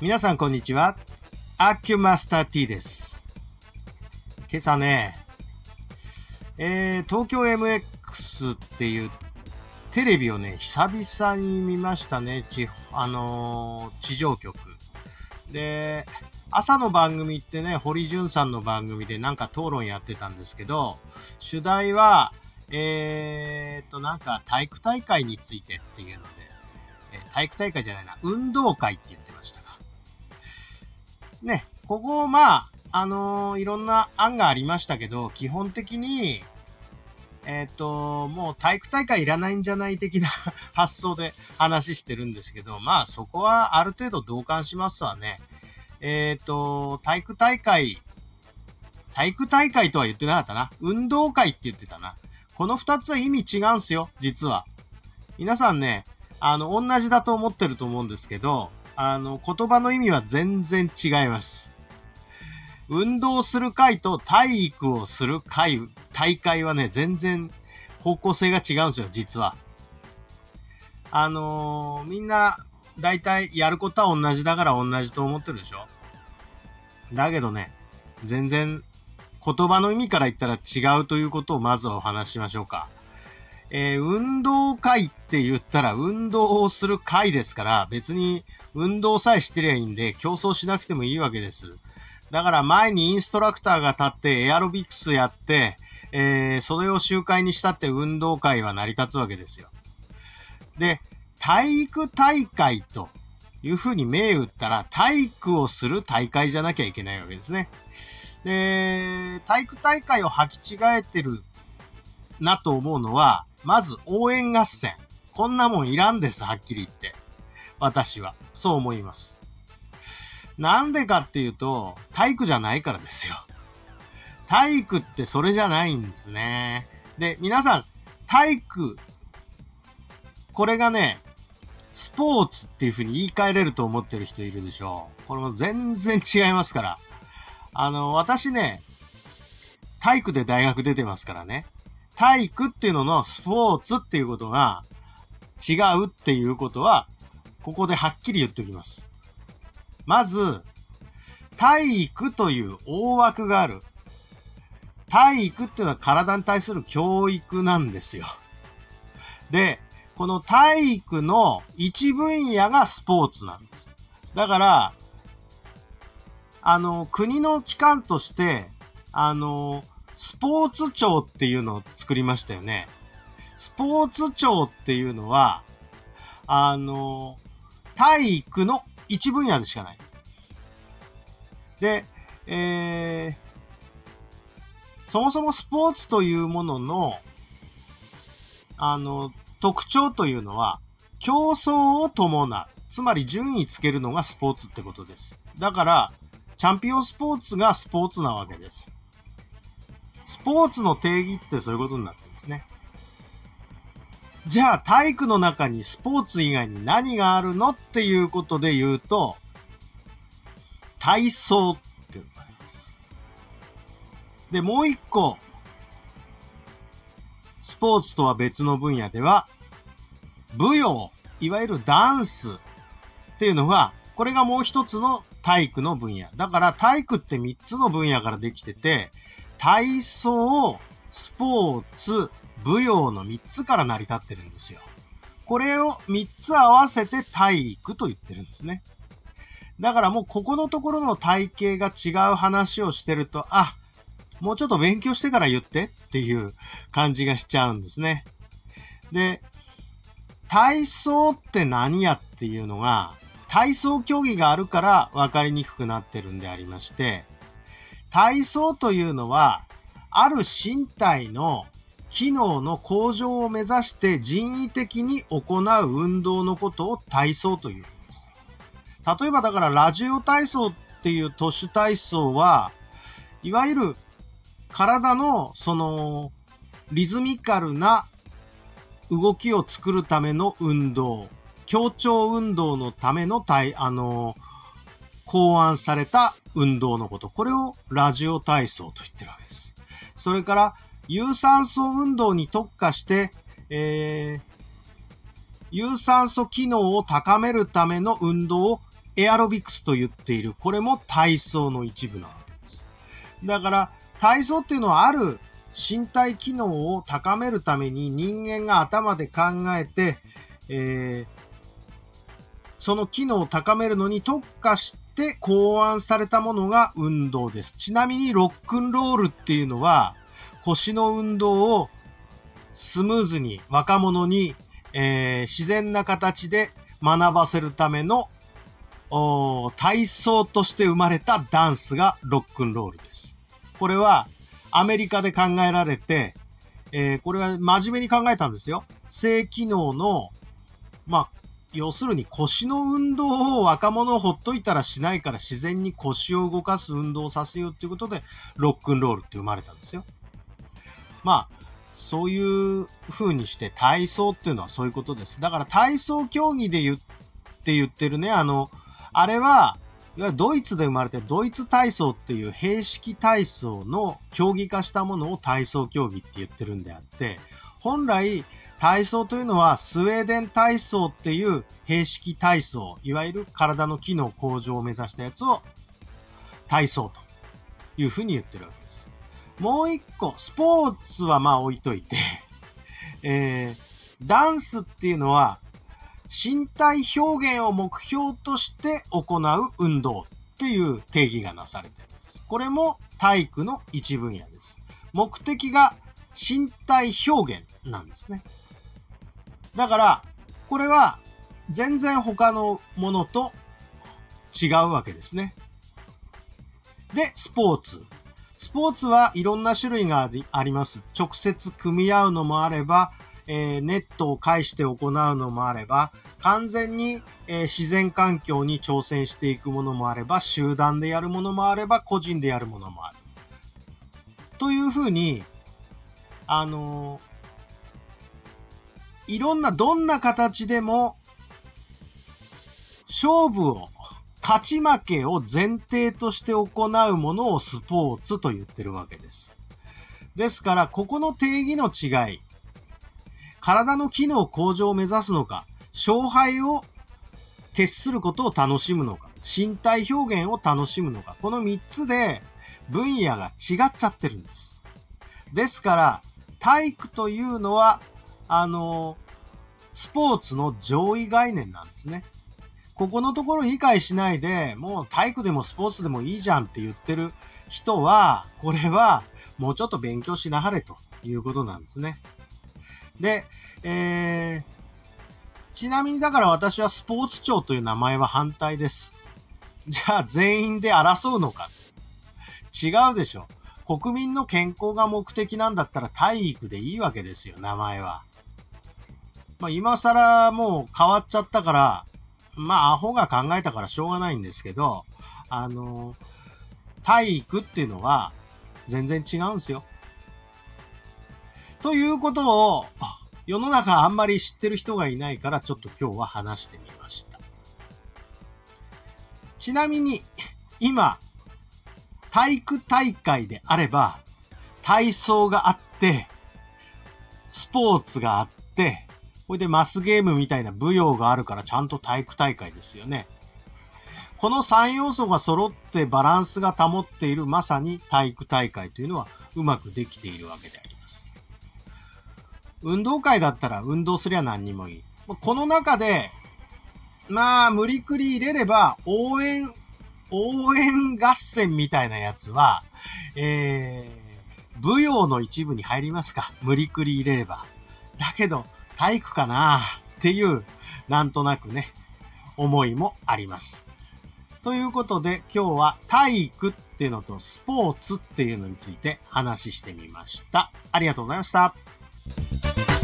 皆さんこんにちは。アキュマスター T です。今朝ね、えー、東京 MX っていうテレビをね、久々に見ましたね。地、あのー地上局。で、朝の番組ってね、堀潤さんの番組でなんか討論やってたんですけど、主題は、えーと、なんか体育大会についてっていうので、えー体育大会じゃないな、運動会って言って。ね、ここ、まあ、あのーいろんな案がありましたけど、基本的に、えっ、と、もう体育大会いらないんじゃない的な 発想で話してるんですけど、まあそこはある程度同感しますわね。えっ、と、体育大会、体育大会とは言ってなかったな。運動会って言ってたな。この二つは意味違うんすよ、実は。皆さんね、あの、同じだと思ってると思うんですけど、あの、言葉の意味は全然違います。運動する会と体育をする会、大会はね、全然方向性が違うんですよ、実は。あのーみんな、だいたいやることは同じだから同じと思ってるでしょだけどね、全然言葉の意味から言ったら違うということをまずお話ししましょうか。えー運動会って言ったら運動をする会ですから、別に運動さえしてりゃいいんで競争しなくてもいいわけです。だから前にインストラクターが立ってエアロビクスやって、えーそれを集会にしたって運動会は成り立つわけですよ。で、体育大会というふうに銘打ったら体育をする大会じゃなきゃいけないわけですね。で、体育大会を履き違えてるなと思うのは、まず応援合戦。こんなもんいらんです、はっきり言って。私は。そう思います。なんでかっていうと、体育じゃないからですよ。体育ってそれじゃないんですね。で、皆さん、体育、これがね、スポーツっていう風に言い換えれると思ってる人いるでしょう。これも全然違いますから。あの、私ね、体育で大学出てますからね。体育っていうののスポーツっていうことが違うっていうことは、ここではっきり言っておきます。まず、体育という大枠がある。体育っていうのは体に対する教育なんですよ。で、この体育の一分野がスポーツなんです。だから、あの、国の機関として、あの、スポーツ庁っていうのを作りましたよね。スポーツ庁っていうのは、あの、体育の一分野でしかない。で、えー、そもそもスポーツというものの、あの、特徴というのは、競争を伴う。つまり順位つけるのがスポーツってことです。だから、チャンピオンスポーツがスポーツなわけです。スポーツの定義ってそういうことになってるんですね。じゃあ体育の中にスポーツ以外に何があるのっていうことで言うと、体操っていうのがあります。で、もう一個、スポーツとは別の分野では、舞踊、いわゆるダンスっていうのが、これがもう一つの体育の分野。だから体育って三つの分野からできてて、体操、スポーツ、舞踊の三つから成り立ってるんですよ。これを三つ合わせて体育と言ってるんですね。だからもうここのところの体系が違う話をしてると、あ、もうちょっと勉強してから言ってっていう感じがしちゃうんですね。で、体操って何やっていうのが、体操競技があるから分かりにくくなってるんでありまして、体操というのは、ある身体の機能の向上を目指して人為的に行う運動のことを体操というんです。例えばだからラジオ体操っていう都市体操は、いわゆる体のそのリズミカルな動きを作るための運動、協調運動のための体、あの、考案された運動のこと。これをラジオ体操と言ってるわけです。それから、有酸素運動に特化して、えー、有酸素機能を高めるための運動をエアロビクスと言っている、これも体操の一部なわけです。だから、体操っていうのはある身体機能を高めるために人間が頭で考えて、えー、その機能を高めるのに特化して考案されたものが運動です。ちなみにロックンロールっていうのは腰の運動をスムーズに若者に、えー、自然な形で学ばせるための体操として生まれたダンスがロックンロールです。これはアメリカで考えられて、えー、これは真面目に考えたんですよ。性機能の、まあ、要するに腰の運動を若者をほっといたらしないから自然に腰を動かす運動をさせようっていうことで、ロックンロールって生まれたんですよ。まあ、そういう風にして体操っていうのはそういうことです。だから体操競技で言って言ってるね、あの、あれは、いわゆるドイツで生まれてドイツ体操っていう平式体操の競技化したものを体操競技って言ってるんであって、本来体操というのはスウェーデン体操っていう平式体操、いわゆる体の機能向上を目指したやつを体操というふうに言ってるわけです。もう一個、スポーツはまあ置いといて えー、ダンスっていうのは身体表現を目標として行う運動っていう定義がなされています。これも体育の一分野です。目的が身体表現なんですね。だから、これは全然他のものと違うわけですね。で、スポーツ。スポーツはいろんな種類があります。直接組み合うのもあれば、えー、ネットを介して行うのもあれば、完全に、えー、自然環境に挑戦していくものもあれば、集団でやるものもあれば、個人でやるものもある。というふうに、あの、いろんな、どんな形でも、勝負を、勝ち負けを前提として行うものをスポーツと言ってるわけです。ですから、ここの定義の違い、体の機能向上を目指すのか、勝敗を決することを楽しむのか、身体表現を楽しむのか、この3つで分野が違っちゃってるんです。ですから、体育というのは、あの、スポーツの上位概念なんですね。ここのところ理解しないで、もう体育でもスポーツでもいいじゃんって言ってる人は、これはもうちょっと勉強しなはれということなんですね。で、えー、ちなみにだから私はスポーツ庁という名前は反対です。じゃあ全員で争うのかと違うでしょ。国民の健康が目的なんだったら体育でいいわけですよ、名前は。まあ今更もう変わっちゃったから、まあアホが考えたからしょうがないんですけど、あの、体育っていうのは全然違うんですよ。ということを、世の中あんまり知ってる人がいないから、ちょっと今日は話してみました。ちなみに、今、体育大会であれば、体操があって、スポーツがあって、これでマスゲームみたいな舞踊があるからちゃんと体育大会ですよね。この3要素が揃ってバランスが保っているまさに体育大会というのはうまくできているわけであります。運動会だったら運動すりゃ何にもいい。この中で、まあ、無理くり入れれば、応援、応援合戦みたいなやつは、えー、舞踊の一部に入りますか。無理くり入れれば。だけど、体育かなっていう、なんとなくね、思いもあります。ということで、今日は体育っていうのとスポーツっていうのについて話してみました。ありがとうございました。